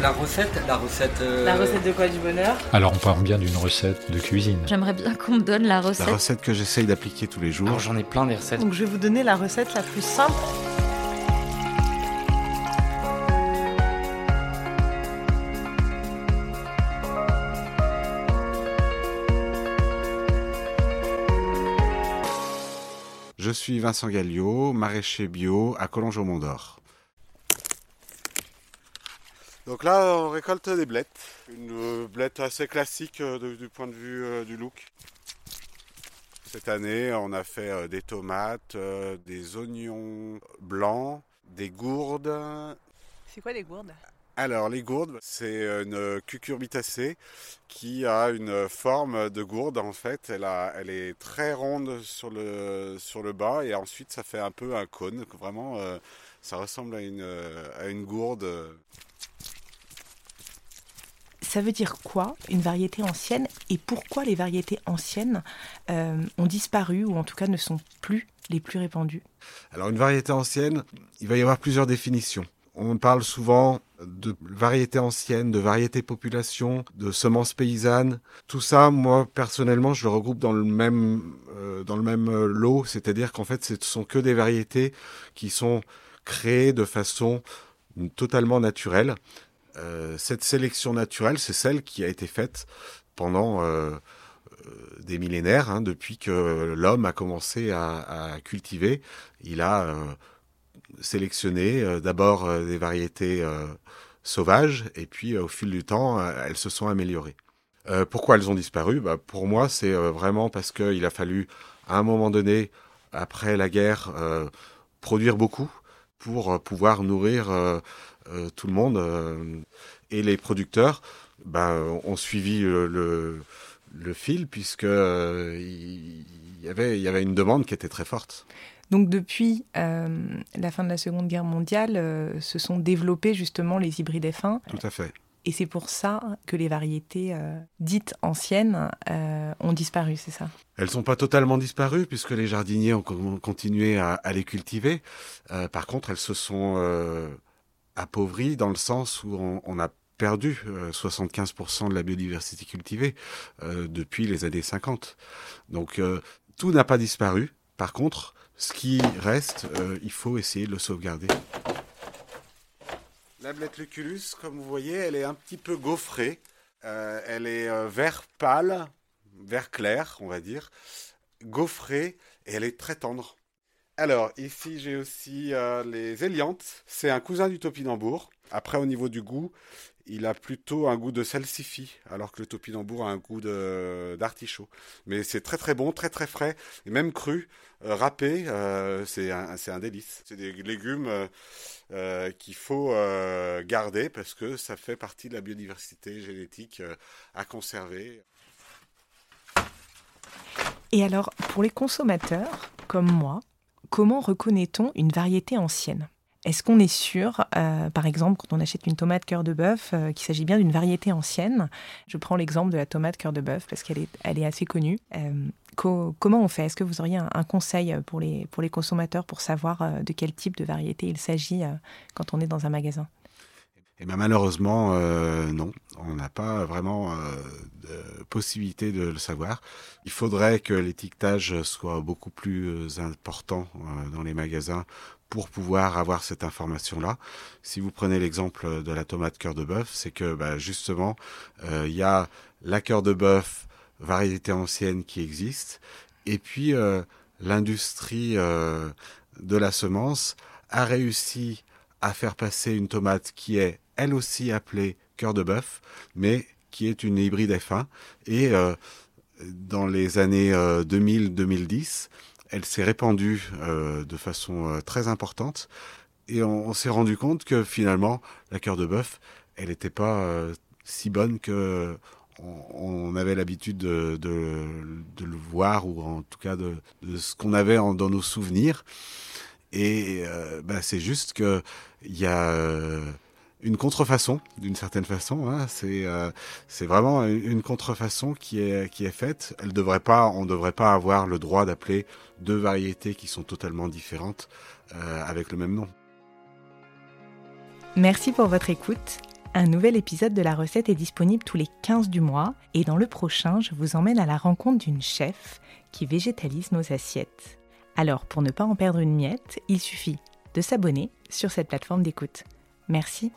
La recette, la recette. euh, La recette de quoi du bonheur? Alors on parle bien d'une recette de cuisine. J'aimerais bien qu'on me donne la La recette. recette que j'essaye d'appliquer tous les jours. Alors j'en ai plein des recettes. Donc je vais vous donner la recette la plus simple. Je suis Vincent Galliot, maraîcher bio à Collonges au Mont d'Or. Donc là, on récolte des blettes. Une euh, blette assez classique euh, de- du point de vue euh, du look. Cette année, on a fait des tomates, des oignons blancs, des gourdes. C'est quoi les gourdes? Alors, les gourdes, c'est une cucurbitacée qui a une forme de gourde en fait. Elle, a- elle est très ronde sur le, sur le bas et ensuite ça fait un peu un cône. Vraiment, euh, ça ressemble à une, à une gourde. Ça veut dire quoi une variété ancienne et pourquoi les variétés anciennes euh, ont disparu ou en tout cas ne sont plus les plus répandues? Alors, une variété ancienne, il va y avoir plusieurs définitions. On parle souvent de variété ancienne, de variété population, de semences paysannes. Tout ça, moi personnellement, je le regroupe dans le même, euh, dans le même euh, lot, c'est-à-dire qu'en fait, ce sont que des variétés qui sont créées de façon totalement naturelle. Euh, cette sélection naturelle, c'est celle qui a été faite pendant euh, euh, des millénaires, hein, depuis que l'homme a commencé à, cultiver. Il a sélectionné d'abord des variétés sauvages, et puis au fil du temps, elles se sont améliorées. Pourquoi elles ont disparu? Bah, Pour moi, c'est vraiment parce qu'il a fallu, à un moment donné, après la guerre, produire beaucoup pour euh, pouvoir nourrir euh, euh, tout le monde. et les producteurs bah, ont suivi le, fil, puisque il il y, avait, il y avait une demande qui était très forte. Donc depuis euh, la fin de la Seconde Guerre mondiale, euh, se sont développés justement les hybrides F1 Tout à fait. Et c'est pour ça que les variétés euh, dites anciennes euh, ont disparu, c'est ça? Elles sont pas totalement disparues puisque les jardiniers ont con- continué à, les cultiver. Euh, par contre, elles se sont appauvries dans le sens où on, on a perdu euh, 75% de la biodiversité cultivée depuis les années 50. Donc tout n'a pas disparu. Par contre, ce qui reste, il faut essayer de le sauvegarder. La blette lucullus, comme vous voyez, elle est un petit peu gaufrée. Euh, elle est euh, vert pâle, vert clair, on va dire, gaufrée, et elle est très tendre. Alors, ici, j'ai aussi euh, les éliantes. C'est un cousin du topinambour. Après, au niveau du goût, il a plutôt un goût de salsifis, alors que le topinambour a un goût d'artichaut. Mais c'est très très bon, très très frais, et même cru, euh, râpé, euh, c'est un, délice. C'est des légumes euh, qu'il faut garder parce que ça fait partie de la biodiversité génétique à conserver. Et alors, pour les consommateurs comme moi, comment reconnaît-on une variété ancienne? Est-ce qu'on est sûr, euh, par exemple, quand on achète une tomate cœur de bœuf, euh, qu'il s'agit bien d'une variété ancienne? Je prends l'exemple de la tomate cœur de bœuf parce qu'elle est, assez connue. Euh, co- comment on fait? Est-ce que vous auriez un, conseil pour les, consommateurs pour savoir de quel type de variété il s'agit quand on est dans un magasin? Et ben malheureusement, euh, non, on n'a pas vraiment euh, de possibilité de le savoir. Il faudrait que l'étiquetage soit beaucoup plus important euh, dans les magasins pour pouvoir avoir cette information-là. Si vous prenez l'exemple de la tomate cœur de bœuf, c'est que bah, justement, euh, il y a la cœur de bœuf variété ancienne qui existe, et puis euh, l'industrie euh, de la semence a réussi à faire passer une tomate qui est elle aussi appelée cœur de bœuf, mais qui est une hybride F1. Et euh, dans les années euh, 2000-2010, elle s'est répandue euh, de façon euh, très importante. Et on, s'est rendu compte que finalement, la cœur de bœuf, elle n'était pas euh, si bonne que on, avait l'habitude de, le voir, ou en tout cas de, ce qu'on avait dans nos souvenirs. Et euh, bah, c'est juste qu'il y a euh, une contrefaçon, d'une certaine façon. Hein. C'est vraiment une contrefaçon qui est, faite. Elle devrait pas, on ne devrait pas avoir le droit d'appeler deux variétés qui sont totalement différentes avec le même nom. Merci pour votre écoute. Un nouvel épisode de la recette est disponible tous les 15 du mois et dans le prochain, je vous emmène à la rencontre d'une chef qui végétalise nos assiettes. Alors, pour ne pas en perdre une miette, il suffit de s'abonner sur cette plateforme d'écoute. Merci